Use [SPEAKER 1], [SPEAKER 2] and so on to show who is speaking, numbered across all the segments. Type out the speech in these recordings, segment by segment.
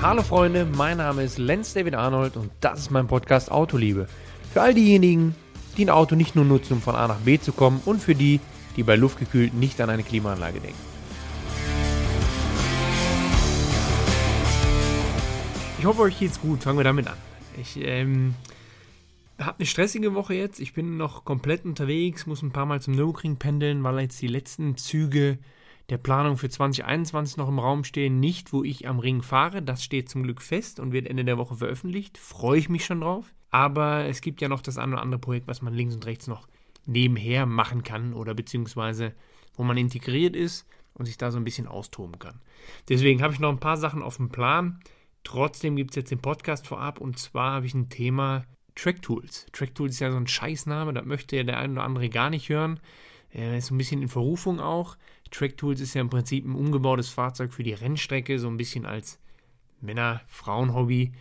[SPEAKER 1] Hallo Freunde, mein Name ist Lenz David Arnold und das ist mein Podcast Autoliebe. Für all diejenigen, die ein Auto nicht nur nutzen, um von A nach B zu kommen und für die, die bei luftgekühlt nicht an eine Klimaanlage denken. Ich hoffe, euch geht's gut. Fangen wir damit an. Ich ähm, habe eine stressige Woche jetzt. Ich bin noch komplett unterwegs, muss ein paar Mal zum Nürburgring pendeln, weil jetzt die letzten Züge der Planung für 2021 noch im Raum stehen. Nicht, wo ich am Ring fahre. Das steht zum Glück fest und wird Ende der Woche veröffentlicht. Freue ich mich schon drauf. Aber es gibt ja noch das eine oder andere Projekt, was man links und rechts noch nebenher machen kann oder beziehungsweise wo man integriert ist und sich da so ein bisschen austoben kann. Deswegen habe ich noch ein paar Sachen auf dem Plan. Trotzdem gibt es jetzt den Podcast vorab und zwar habe ich ein Thema Track Tools. Track Tools ist ja so ein Scheißname, das möchte ja der eine oder andere gar nicht hören. Äh, ist ein bisschen in Verrufung auch. Track Tools ist ja im Prinzip ein umgebautes Fahrzeug für die Rennstrecke, so ein bisschen als Männer-Frauen-Hobby,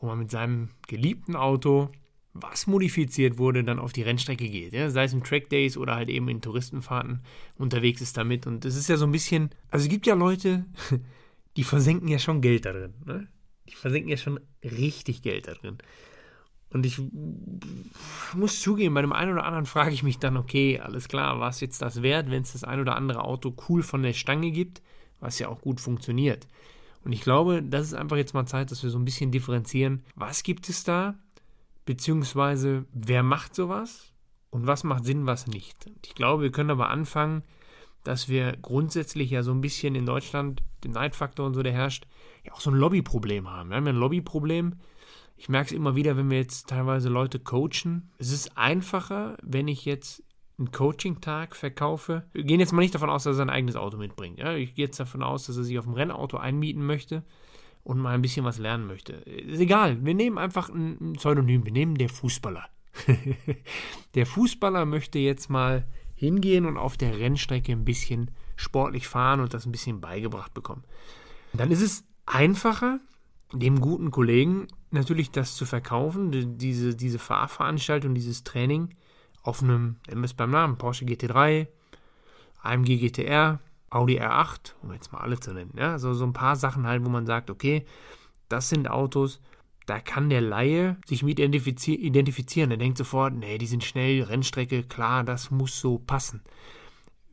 [SPEAKER 1] wo man mit seinem geliebten Auto, was modifiziert wurde, dann auf die Rennstrecke geht. Ja? Sei es im Track Days oder halt eben in Touristenfahrten unterwegs ist damit. Und das ist ja so ein bisschen, also es gibt ja Leute, die versenken ja schon Geld da drin. Ne? Die versenken ja schon richtig Geld da drin. Und ich muss zugeben, bei dem einen oder anderen frage ich mich dann, okay, alles klar, was jetzt das wert, wenn es das ein oder andere Auto cool von der Stange gibt, was ja auch gut funktioniert. Und ich glaube, das ist einfach jetzt mal Zeit, dass wir so ein bisschen differenzieren, was gibt es da, beziehungsweise wer macht sowas und was macht Sinn, was nicht. Und ich glaube, wir können aber anfangen, dass wir grundsätzlich ja so ein bisschen in Deutschland, den Neidfaktor und so, der herrscht, ja auch so ein Lobbyproblem haben. Wir haben ja ein Lobbyproblem. Ich merke es immer wieder, wenn wir jetzt teilweise Leute coachen. Es ist einfacher, wenn ich jetzt einen Coaching-Tag verkaufe. Wir gehen jetzt mal nicht davon aus, dass er sein eigenes Auto mitbringt. Ja? Ich gehe jetzt davon aus, dass er sich auf ein Rennauto einmieten möchte und mal ein bisschen was lernen möchte. Ist egal, wir nehmen einfach ein Pseudonym. Wir nehmen der Fußballer. der Fußballer möchte jetzt mal hingehen und auf der Rennstrecke ein bisschen sportlich fahren und das ein bisschen beigebracht bekommen. Dann ist es einfacher, dem guten Kollegen natürlich das zu verkaufen, diese, diese Fahrveranstaltung, dieses Training auf einem, nennen wir es beim Namen, Porsche GT3, AMG GTR, Audi R8, um jetzt mal alle zu nennen. Ja, so, so ein paar Sachen halt, wo man sagt, okay, das sind Autos, da kann der Laie sich mit identifizier identifizieren. Er denkt sofort, nee, die sind schnell, Rennstrecke, klar, das muss so passen.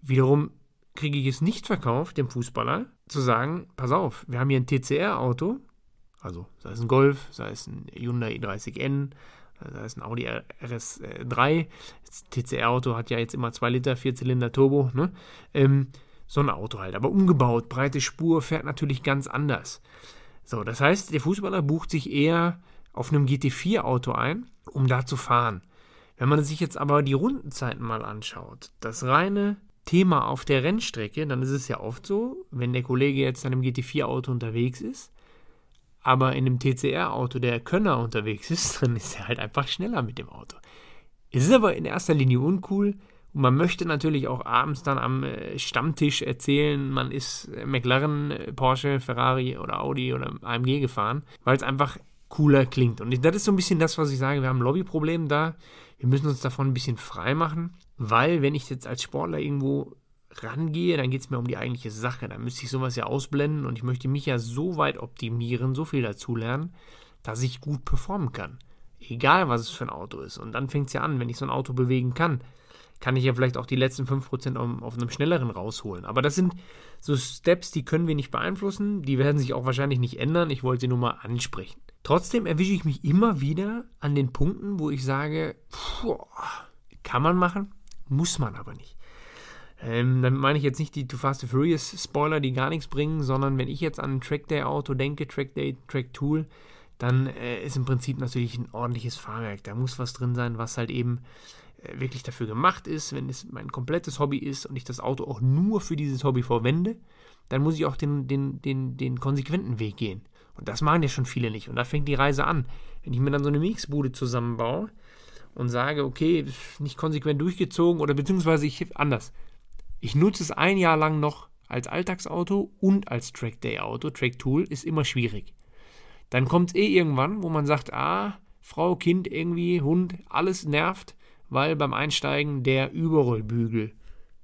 [SPEAKER 1] Wiederum kriege ich es nicht verkauft, dem Fußballer, zu sagen, pass auf, wir haben hier ein TCR-Auto, also sei es ein Golf, sei es ein Hyundai i30N, sei es ein Audi RS3. Das TCR-Auto hat ja jetzt immer 2 Liter, 4 Zylinder Turbo, ne? Ähm, so ein Auto halt, aber umgebaut, breite Spur, fährt natürlich ganz anders. So, das heißt, der Fußballer bucht sich eher auf einem GT4-Auto ein, um da zu fahren. Wenn man sich jetzt aber die Rundenzeiten mal anschaut, das reine Thema auf der Rennstrecke, dann ist es ja oft so, wenn der Kollege jetzt an einem GT4-Auto unterwegs ist, aber in einem TCR-Auto der Könner unterwegs ist, dann ist er halt einfach schneller mit dem Auto. Es ist aber in erster Linie uncool, und man möchte natürlich auch abends dann am äh, Stammtisch erzählen, man ist äh, McLaren, äh, Porsche, Ferrari oder Audi oder AMG gefahren, weil es einfach cooler klingt. Und das ist so ein bisschen das, was ich sage, wir haben ein Lobbyproblem da. Wir müssen uns davon ein bisschen frei machen, weil wenn ich jetzt als Sportler irgendwo rangehe, dann geht es mir um die eigentliche Sache. Da müsste ich sowas ja ausblenden und ich möchte mich ja so weit optimieren, so viel dazulernen, dass ich gut performen kann. Egal, was es für ein Auto ist. Und dann fängt es ja an, wenn ich so ein Auto bewegen kann, kann ich ja vielleicht auch die letzten 5% auf, auf einem schnelleren rausholen. Aber das sind so Steps, die können wir nicht beeinflussen. Die werden sich auch wahrscheinlich nicht ändern. Ich wollte sie nur mal ansprechen. Trotzdem erwische ich mich immer wieder an den Punkten, wo ich sage, pfuh, kann man machen, muss man aber nicht. Ähm, damit meine ich jetzt nicht die Too Fast and Furious Spoiler, die gar nichts bringen, sondern wenn ich jetzt an ein Trackday Auto denke, Trackday, Track Tool, dann äh, ist im Prinzip natürlich ein ordentliches Fahrwerk. Da muss was drin sein, was halt eben äh, wirklich dafür gemacht ist, wenn es mein komplettes Hobby ist und ich das Auto auch nur für dieses Hobby verwende, dann muss ich auch den, den, den, den konsequenten Weg gehen. Und das machen ja schon viele nicht. Und da fängt die Reise an. Wenn ich mir dann so eine Mixbude zusammenbaue und sage, okay, nicht konsequent durchgezogen oder beziehungsweise ich anders. Ich nutze es ein Jahr lang noch als Alltagsauto und als Track-Day-Auto. Track-Tool ist immer schwierig. Dann kommt es eh irgendwann, wo man sagt, ah, Frau, Kind, irgendwie, Hund, alles nervt weil beim Einsteigen der Überrollbügel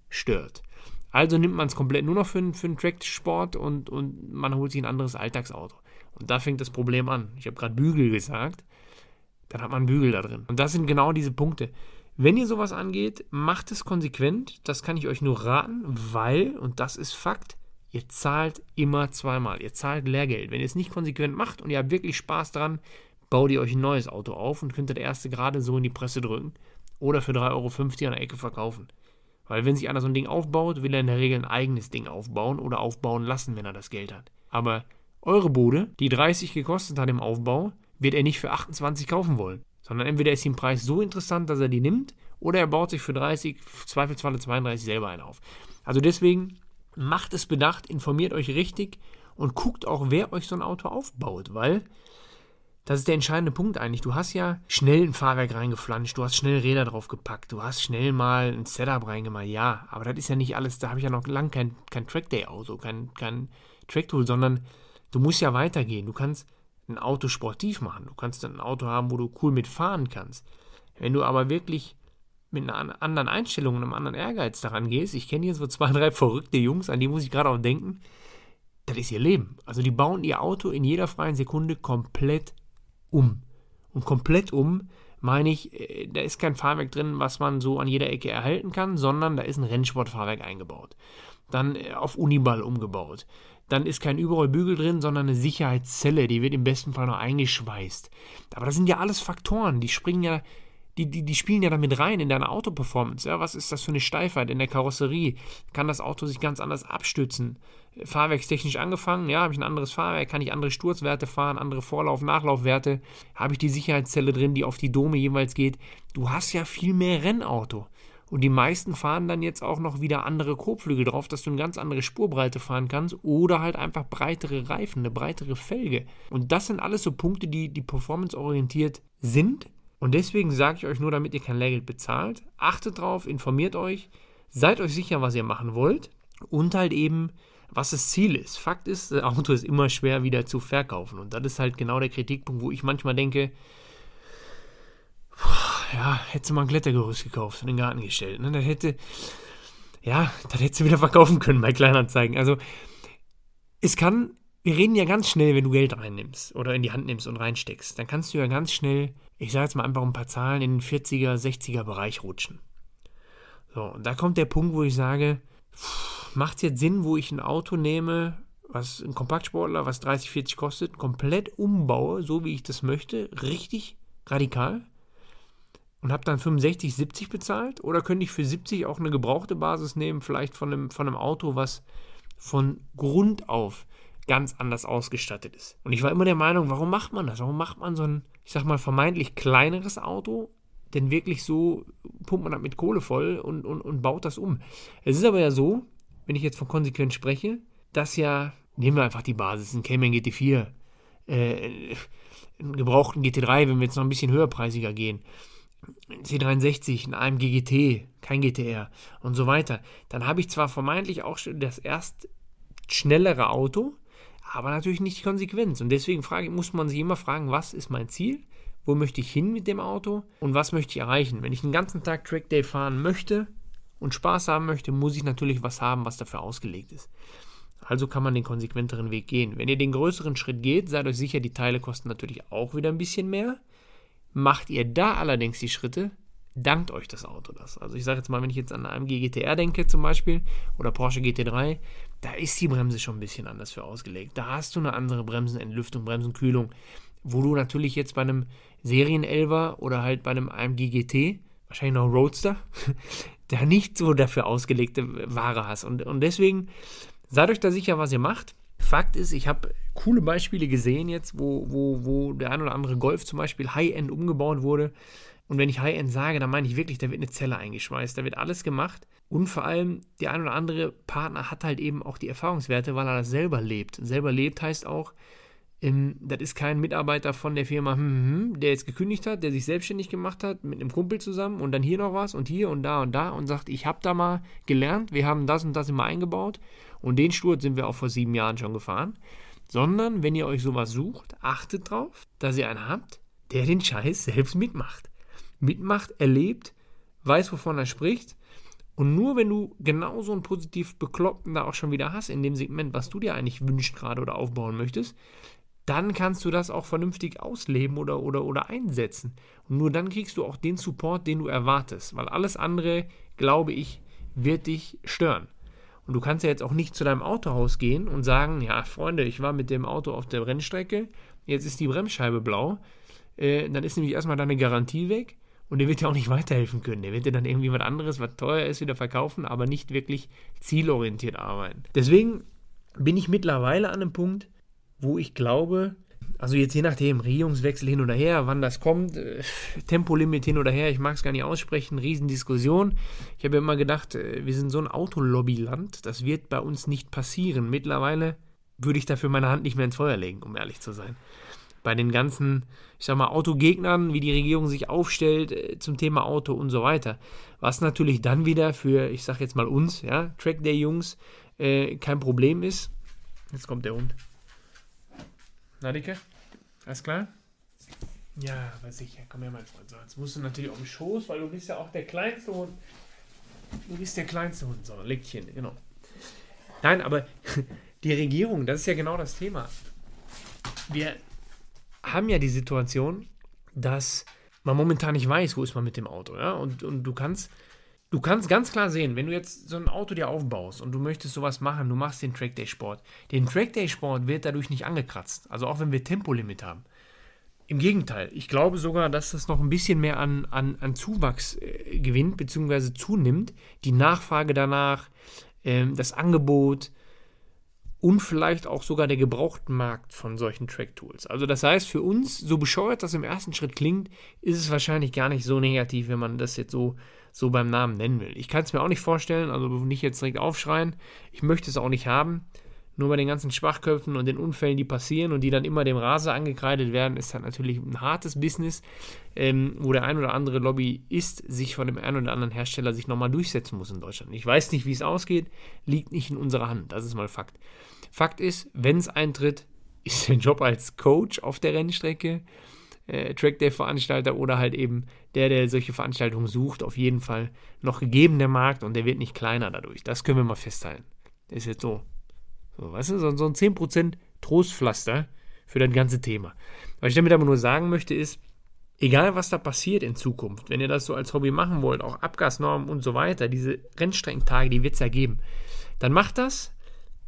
[SPEAKER 1] stört. Also nimmt man es komplett nur noch für, für einen Track-Sport und, und man holt sich ein anderes Alltagsauto. Und da fängt das Problem an. Ich habe gerade Bügel gesagt. Dann hat man Bügel da drin. Und das sind genau diese Punkte. Wenn ihr sowas angeht, macht es konsequent. Das kann ich euch nur raten, weil, und das ist Fakt, ihr zahlt immer zweimal. Ihr zahlt Lehrgeld. Wenn ihr es nicht konsequent macht und ihr habt wirklich Spaß dran, baut ihr euch ein neues Auto auf und könnt das erste gerade so in die Presse drücken oder für 3,50 Euro an der Ecke verkaufen. Weil wenn sich einer so ein Ding aufbaut, will er in der Regel ein eigenes Ding aufbauen oder aufbauen lassen, wenn er das Geld hat. Aber eure Bude, die 30 gekostet hat im Aufbau, wird er nicht für 28 kaufen wollen. Sondern entweder ist ihm Preis so interessant, dass er die nimmt, oder er baut sich für 30, zweifelsfalle 32 selber einen auf. Also deswegen macht es bedacht, informiert euch richtig und guckt auch, wer euch so ein Auto aufbaut, weil das ist der entscheidende Punkt eigentlich. Du hast ja schnell ein Fahrwerk reingeflanscht, du hast schnell Räder draufgepackt, du hast schnell mal ein Setup reingemacht, ja, aber das ist ja nicht alles, da habe ich ja noch lang kein, kein Trackday-Auto, kein, kein Tracktool, sondern du musst ja weitergehen. Du kannst ein Auto sportiv machen, du kannst ein Auto haben, wo du cool mitfahren kannst. Wenn du aber wirklich mit einer anderen Einstellung und einem anderen Ehrgeiz daran gehst, ich kenne hier so zwei, drei verrückte Jungs, an die muss ich gerade auch denken, das ist ihr Leben. Also die bauen ihr Auto in jeder freien Sekunde komplett um. Und komplett um meine ich, äh, da ist kein Fahrwerk drin, was man so an jeder Ecke erhalten kann, sondern da ist ein Rennsportfahrwerk eingebaut. Dann äh, auf Uniball umgebaut. Dann ist kein Überrollbügel drin, sondern eine Sicherheitszelle, die wird im besten Fall noch eingeschweißt. Aber das sind ja alles Faktoren, die springen ja die, die, die spielen ja damit rein in deine Autoperformance. Ja, was ist das für eine Steifheit in der Karosserie? Kann das Auto sich ganz anders abstützen? Fahrwerkstechnisch angefangen, ja, habe ich ein anderes Fahrwerk, kann ich andere Sturzwerte fahren, andere Vorlauf-, Nachlaufwerte, habe ich die Sicherheitszelle drin, die auf die Dome jeweils geht. Du hast ja viel mehr Rennauto. Und die meisten fahren dann jetzt auch noch wieder andere Kotflügel drauf, dass du eine ganz andere Spurbreite fahren kannst oder halt einfach breitere Reifen, eine breitere Felge. Und das sind alles so Punkte, die, die performanceorientiert sind und deswegen sage ich euch nur, damit ihr kein Lehrgeld bezahlt, achtet drauf, informiert euch, seid euch sicher, was ihr machen wollt und halt eben, was das Ziel ist. Fakt ist, das Auto ist immer schwer wieder zu verkaufen. Und das ist halt genau der Kritikpunkt, wo ich manchmal denke, ja, hätte mal ein Klettergerüst gekauft und in den Garten gestellt. Ne? Das hätte, ja, das hätte sie wieder verkaufen können bei Kleinanzeigen. Also, es kann wir reden ja ganz schnell, wenn du Geld reinnimmst oder in die Hand nimmst und reinsteckst, dann kannst du ja ganz schnell, ich sage jetzt mal einfach ein paar Zahlen, in den 40er, 60er Bereich rutschen. So, und da kommt der Punkt, wo ich sage, macht es jetzt Sinn, wo ich ein Auto nehme, was ein Kompaktsportler, was 30, 40 kostet, komplett umbaue, so wie ich das möchte, richtig radikal und habe dann 65, 70 bezahlt? Oder könnte ich für 70 auch eine gebrauchte Basis nehmen, vielleicht von einem, von einem Auto, was von Grund auf ganz anders ausgestattet ist. Und ich war immer der Meinung, warum macht man das? Warum macht man so ein, ich sag mal, vermeintlich kleineres Auto, denn wirklich so pumpt man das mit Kohle voll und, und, und baut das um. Es ist aber ja so, wenn ich jetzt von konsequent spreche, dass ja, nehmen wir einfach die Basis, ein Cayman GT4, äh, einen gebrauchten GT3, wenn wir jetzt noch ein bisschen höherpreisiger gehen, C63, ein AMG GT, kein GTR und so weiter, dann habe ich zwar vermeintlich auch das erst schnellere Auto, aber natürlich nicht die Konsequenz. Und deswegen frage, muss man sich immer fragen, was ist mein Ziel? Wo möchte ich hin mit dem Auto? Und was möchte ich erreichen? Wenn ich den ganzen Tag Trackday fahren möchte und Spaß haben möchte, muss ich natürlich was haben, was dafür ausgelegt ist. Also kann man den konsequenteren Weg gehen. Wenn ihr den größeren Schritt geht, seid euch sicher, die Teile kosten natürlich auch wieder ein bisschen mehr. Macht ihr da allerdings die Schritte, dankt euch das Auto das. Also ich sage jetzt mal, wenn ich jetzt an AMG GTR denke zum Beispiel oder Porsche GT3, da ist die Bremse schon ein bisschen anders für ausgelegt. Da hast du eine andere Bremsenentlüftung, Bremsenkühlung, wo du natürlich jetzt bei einem Serien-11er oder halt bei einem AMG GT, wahrscheinlich noch Roadster, da nicht so dafür ausgelegte Ware hast. Und, und deswegen seid euch da sicher, was ihr macht. Fakt ist, ich habe coole Beispiele gesehen jetzt, wo, wo, wo der ein oder andere Golf zum Beispiel High-End umgebaut wurde. Und wenn ich High-End sage, dann meine ich wirklich, da wird eine Zelle eingeschweißt, da wird alles gemacht. Und vor allem, der ein oder andere Partner hat halt eben auch die Erfahrungswerte, weil er das selber lebt. Selber lebt heißt auch, ähm, das ist kein Mitarbeiter von der Firma, hm, hm, hm, der jetzt gekündigt hat, der sich selbstständig gemacht hat, mit einem Kumpel zusammen und dann hier noch was und hier und da und da und sagt, ich habe da mal gelernt, wir haben das und das immer eingebaut und den Sturz sind wir auch vor sieben Jahren schon gefahren. Sondern, wenn ihr euch sowas sucht, achtet drauf, dass ihr einen habt, der den Scheiß selbst mitmacht mitmacht, erlebt, weiß, wovon er spricht Und nur wenn du genau so einen positiv Bekloppten da auch schon wieder hast in dem Segment, was du dir eigentlich wünschst gerade oder aufbauen möchtest, dann kannst du das auch vernünftig ausleben oder, oder, oder einsetzen. Und nur dann kriegst du auch den Support, den du erwartest. Weil alles andere, glaube ich, wird dich stören. Und du kannst ja jetzt auch nicht zu deinem Autohaus gehen und sagen, ja, Freunde, ich war mit dem Auto auf der Rennstrecke, jetzt ist die Bremsscheibe blau. Äh, dann ist nämlich erstmal deine Garantie weg und der wird dir auch nicht weiterhelfen können. Der wird dir dann irgendwie was anderes, was teuer ist, wieder verkaufen, aber nicht wirklich zielorientiert arbeiten. Deswegen bin ich mittlerweile an einem Punkt, wo ich glaube, also jetzt je nachdem, Regierungswechsel hin oder her, wann das kommt, äh, Tempolimit hin oder her, ich mag es gar nicht aussprechen, Riesendiskussion. Ich habe immer gedacht, äh, wir sind so ein Autolobbyland, das wird bei uns nicht passieren. Mittlerweile würde ich dafür meine Hand nicht mehr ins Feuer legen, um ehrlich zu sein. Bei den ganzen, ich sag mal, Autogegnern, wie die Regierung sich aufstellt äh, zum Thema Auto und so weiter. Was natürlich dann wieder für, ich sag jetzt mal uns, ja, Track der Jungs, äh, kein Problem ist. Jetzt kommt der Hund. Na, Dicke? Alles klar? Ja, aber sicher. Komm her, mein Freund. So, jetzt musst du natürlich auf den Schoß, weil du bist ja auch der kleinste Hund. Du bist der kleinste Hund. So, Leckchen, genau. Nein, aber die Regierung, das ist ja genau das Thema. Wir haben ja die Situation, dass man momentan nicht weiß, wo ist man mit dem Auto. Ja? Und, und du kannst Du kannst ganz klar sehen, wenn du jetzt so ein Auto dir aufbaust und du möchtest sowas machen, du machst den Trackday Sport. Den Trackday Sport wird dadurch nicht angekratzt. Also auch wenn wir Tempolimit haben. Im Gegenteil, ich glaube sogar, dass das noch ein bisschen mehr an, an, an Zuwachs äh, gewinnt bzw. zunimmt. Die Nachfrage danach, äh, das Angebot und vielleicht auch sogar der Gebrauchtmarkt von solchen Track-Tools. Also das heißt, für uns, so bescheuert das im ersten Schritt klingt, ist es wahrscheinlich gar nicht so negativ, wenn man das jetzt so so beim Namen nennen will. Ich kann es mir auch nicht vorstellen, also nicht jetzt direkt aufschreien. Ich möchte es auch nicht haben. Nur bei den ganzen Schwachköpfen und den Unfällen, die passieren und die dann immer dem Raser angekreidet werden, ist das natürlich ein hartes Business, ähm, wo der ein oder andere Lobbyist sich von dem einen oder anderen Hersteller sich nochmal durchsetzen muss in Deutschland. Ich weiß nicht, wie es ausgeht, liegt nicht in unserer Hand. Das ist mal Fakt. Fakt ist, wenn es eintritt, ist der Job als Coach auf der Rennstrecke äh, Trackday-Veranstalter oder halt eben der, der solche Veranstaltungen sucht, auf jeden Fall noch gegeben, der Markt, und der wird nicht kleiner dadurch. Das können wir mal festhalten. Das ist jetzt so, so weißt du, so, so ein 10% Trostpflaster für das ganze Thema. Was ich damit aber nur sagen möchte, ist, egal was da passiert in Zukunft, wenn ihr das so als Hobby machen wollt, auch Abgasnormen und so weiter, diese Rennstreckentage, die wird es ja geben, dann macht das,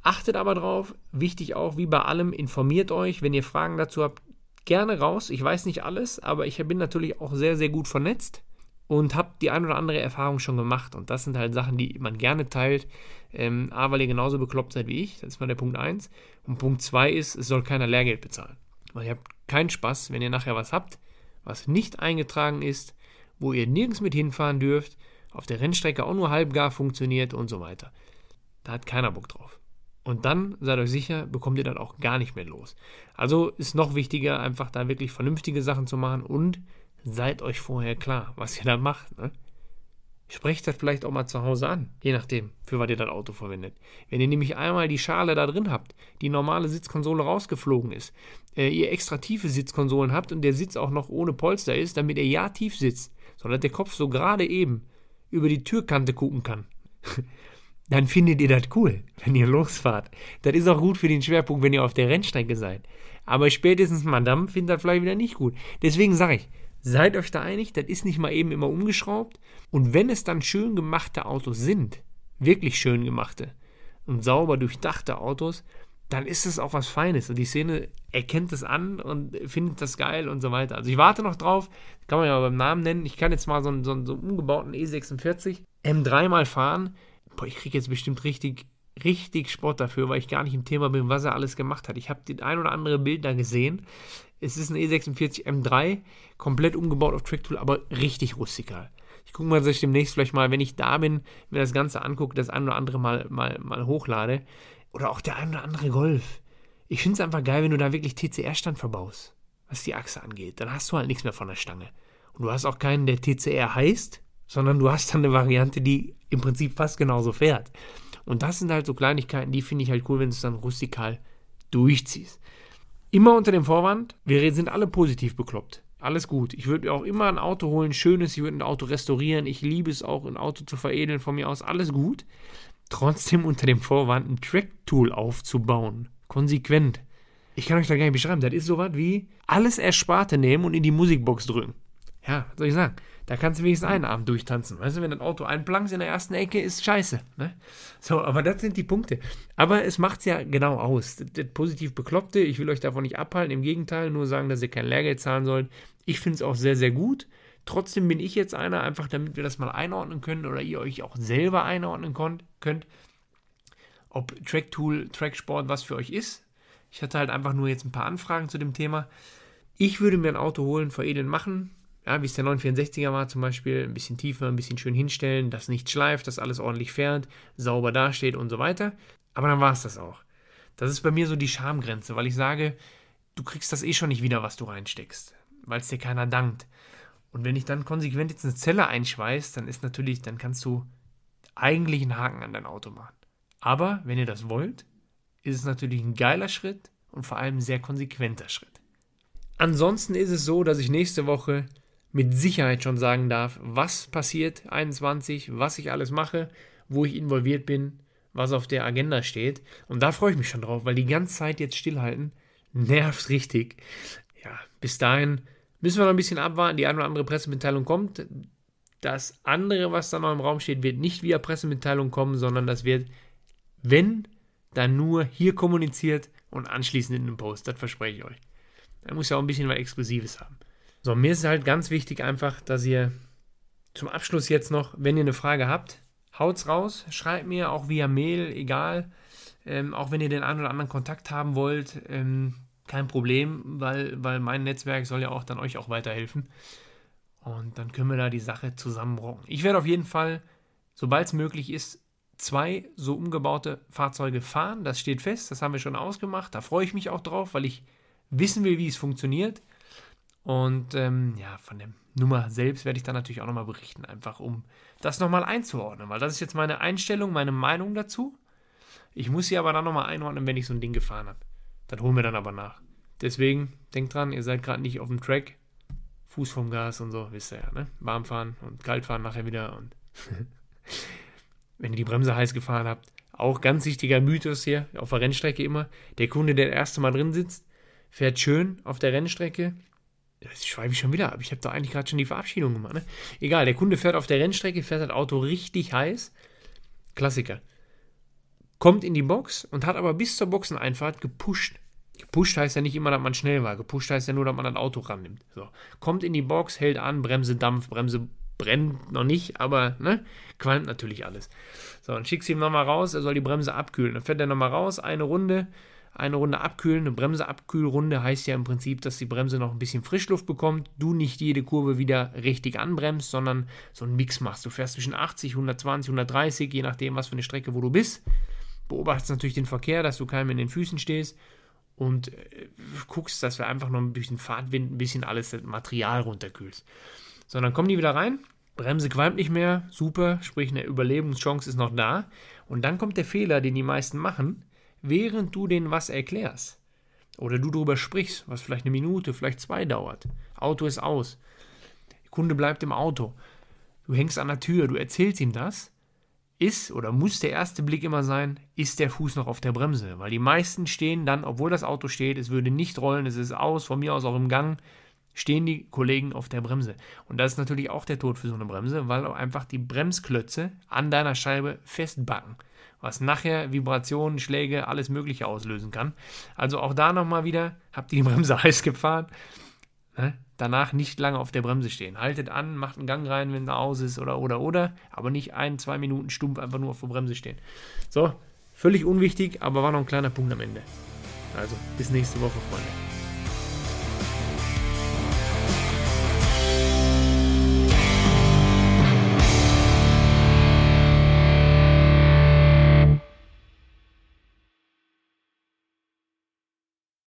[SPEAKER 1] achtet aber drauf, wichtig auch, wie bei allem, informiert euch, wenn ihr Fragen dazu habt, gerne raus. Ich weiß nicht alles, aber ich bin natürlich auch sehr, sehr gut vernetzt und habe die ein oder andere Erfahrung schon gemacht. Und das sind halt Sachen, die man gerne teilt. Ähm, A, weil ihr genauso bekloppt seid wie ich. Das ist mal der Punkt 1. Und Punkt 2 ist, es soll keiner Lehrgeld bezahlen. Weil ihr habt keinen Spaß, wenn ihr nachher was habt, was nicht eingetragen ist, wo ihr nirgends mit hinfahren dürft, auf der Rennstrecke auch nur halbgar funktioniert und so weiter. Da hat keiner Bock drauf. Und dann, seid euch sicher, bekommt ihr das auch gar nicht mehr los. Also ist noch wichtiger, einfach da wirklich vernünftige Sachen zu machen und seid euch vorher klar, was ihr da macht. Ne? Sprecht das vielleicht auch mal zu Hause an, je nachdem, für was ihr das Auto verwendet. Wenn ihr nämlich einmal die Schale da drin habt, die normale Sitzkonsole rausgeflogen ist, äh, ihr extra tiefe Sitzkonsolen habt und der Sitz auch noch ohne Polster ist, damit er ja tief sitzt, sodass der Kopf so gerade eben über die Türkante gucken kann. dann findet ihr das cool, wenn ihr losfahrt. Das ist auch gut für den Schwerpunkt, wenn ihr auf der Rennstrecke seid. Aber spätestens Madame findet das vielleicht wieder nicht gut. Deswegen sage ich, seid euch da einig, das ist nicht mal eben immer umgeschraubt. Und wenn es dann schön gemachte Autos sind, wirklich schön gemachte und sauber durchdachte Autos, dann ist es auch was Feines. Und die Szene erkennt es an und findet das geil und so weiter. Also ich warte noch drauf, kann man ja beim Namen nennen. Ich kann jetzt mal so einen, so einen, so einen umgebauten E46 M3 mal fahren boah, ich kriege jetzt bestimmt richtig, richtig Sport dafür, weil ich gar nicht im Thema bin, was er alles gemacht hat. Ich habe den ein oder andere Bild da gesehen. Es ist ein E46 M3, komplett umgebaut auf Tracktool, aber richtig rustikal. Ich gucke mal, dass ich demnächst vielleicht mal, wenn ich da bin, mir das Ganze angucke, das ein oder andere mal, mal, mal hochlade. Oder auch der ein oder andere Golf. Ich finde es einfach geil, wenn du da wirklich TCR-Stand verbaust, was die Achse angeht. Dann hast du halt nichts mehr von der Stange. Und du hast auch keinen, der TCR heißt, sondern du hast dann eine Variante, die im Prinzip fast genauso fährt. Und das sind halt so Kleinigkeiten, die finde ich halt cool, wenn du es dann rustikal durchziehst. Immer unter dem Vorwand, wir sind alle positiv bekloppt. Alles gut. Ich würde auch immer ein Auto holen, schönes, ich würde ein Auto restaurieren. Ich liebe es auch, ein Auto zu veredeln von mir aus. Alles gut. Trotzdem unter dem Vorwand ein Track-Tool aufzubauen. Konsequent. Ich kann euch da gar nicht beschreiben. Das ist sowas wie alles Ersparte nehmen und in die Musikbox drücken. Ja, was soll ich sagen? Da kannst du wenigstens einen Abend durchtanzen. Weißt du, wenn das Auto einplankst in der ersten Ecke, ist scheiße. Ne? So, aber das sind die Punkte. Aber es macht es ja genau aus. Das, das positiv Bekloppte, ich will euch davon nicht abhalten. Im Gegenteil, nur sagen, dass ihr kein Lehrgeld zahlen sollt. Ich finde es auch sehr, sehr gut. Trotzdem bin ich jetzt einer, einfach damit wir das mal einordnen können oder ihr euch auch selber einordnen könnt, ob Tracktool, Tracksport was für euch ist. Ich hatte halt einfach nur jetzt ein paar Anfragen zu dem Thema. Ich würde mir ein Auto holen, veredeln, machen ja, wie es der 964er war zum Beispiel, ein bisschen tiefer, ein bisschen schön hinstellen, dass nicht schleift, dass alles ordentlich fährt, sauber dasteht und so weiter. Aber dann war es das auch. Das ist bei mir so die Schamgrenze, weil ich sage, du kriegst das eh schon nicht wieder, was du reinsteckst, weil es dir keiner dankt. Und wenn ich dann konsequent jetzt eine Zelle einschweiß, dann ist natürlich, dann kannst du eigentlich einen Haken an dein Auto machen. Aber wenn ihr das wollt, ist es natürlich ein geiler Schritt und vor allem ein sehr konsequenter Schritt. Ansonsten ist es so, dass ich nächste Woche mit Sicherheit schon sagen darf, was passiert 21, was ich alles mache, wo ich involviert bin, was auf der Agenda steht. Und da freue ich mich schon drauf, weil die ganze Zeit jetzt stillhalten nervt richtig. Ja, bis dahin müssen wir noch ein bisschen abwarten. Die eine oder andere Pressemitteilung kommt. Das andere, was da noch im Raum steht, wird nicht via Pressemitteilung kommen, sondern das wird, wenn, dann nur hier kommuniziert und anschließend in einem Post. Das verspreche ich euch. Da muss ja auch ein bisschen was Exklusives haben. So, mir ist halt ganz wichtig einfach, dass ihr zum Abschluss jetzt noch, wenn ihr eine Frage habt, haut's raus, schreibt mir auch via Mail, egal. Ähm, auch wenn ihr den einen oder anderen Kontakt haben wollt, ähm, kein Problem, weil, weil mein Netzwerk soll ja auch dann euch auch weiterhelfen. Und dann können wir da die Sache zusammenrocken. Ich werde auf jeden Fall, sobald es möglich ist, zwei so umgebaute Fahrzeuge fahren. Das steht fest, das haben wir schon ausgemacht. Da freue ich mich auch drauf, weil ich wissen will, wie es funktioniert. Und ähm, ja, von der Nummer selbst werde ich dann natürlich auch nochmal berichten, einfach um das nochmal einzuordnen, weil das ist jetzt meine Einstellung, meine Meinung dazu. Ich muss sie aber dann nochmal einordnen, wenn ich so ein Ding gefahren habe. Das holen wir dann aber nach. Deswegen, denkt dran, ihr seid gerade nicht auf dem Track. Fuß vom Gas und so, wisst ihr ja, ne? Warm fahren und kalt fahren nachher wieder und wenn ihr die Bremse heiß gefahren habt. Auch ganz wichtiger Mythos hier auf der Rennstrecke immer. Der Kunde, der das erste Mal drin sitzt, fährt schön auf der Rennstrecke, das schreibe ich schon wieder ab. Ich habe da eigentlich gerade schon die Verabschiedung gemacht. Ne? Egal, der Kunde fährt auf der Rennstrecke, fährt das Auto richtig heiß. Klassiker. Kommt in die Box und hat aber bis zur Boxeneinfahrt gepusht. Gepusht heißt ja nicht immer, dass man schnell war. Gepusht heißt ja nur, dass man das Auto rannimmt. So. Kommt in die Box, hält an, Bremse Dampf, Bremse brennt noch nicht, aber ne, qualmt natürlich alles. So, dann schickst du ihm nochmal raus, er soll die Bremse abkühlen. Dann fährt er nochmal raus, eine Runde, eine Runde abkühlen. Eine Bremseabkühlrunde heißt ja im Prinzip, dass die Bremse noch ein bisschen Frischluft bekommt. Du nicht jede Kurve wieder richtig anbremst, sondern so einen Mix machst. Du fährst zwischen 80, 120, 130, je nachdem, was für eine Strecke, wo du bist. Beobachtest natürlich den Verkehr, dass du keinem in den Füßen stehst und äh, guckst, dass wir einfach noch durch den Fahrtwind ein bisschen alles das Material runterkühlst. So, dann kommen die wieder rein. Bremse qualmt nicht mehr, super, sprich eine Überlebenschance ist noch da. Und dann kommt der Fehler, den die meisten machen während du denen was erklärst. Oder du darüber sprichst, was vielleicht eine Minute, vielleicht zwei dauert. Auto ist aus. Der Kunde bleibt im Auto. Du hängst an der Tür, du erzählst ihm das. Ist oder muss der erste Blick immer sein, ist der Fuß noch auf der Bremse? Weil die meisten stehen dann, obwohl das Auto steht, es würde nicht rollen, es ist aus, von mir aus auch im Gang, stehen die Kollegen auf der Bremse. Und das ist natürlich auch der Tod für so eine Bremse, weil einfach die Bremsklötze an deiner Scheibe festbacken was nachher Vibrationen, Schläge, alles Mögliche auslösen kann. Also auch da nochmal wieder, habt ihr die Bremse heiß gefahren, ne? danach nicht lange auf der Bremse stehen. Haltet an, macht einen Gang rein, wenn er aus ist oder, oder, oder, aber nicht ein, zwei Minuten stumpf einfach nur auf der Bremse stehen. So, völlig unwichtig, aber war noch ein kleiner Punkt am Ende. Also, bis nächste Woche, Freunde.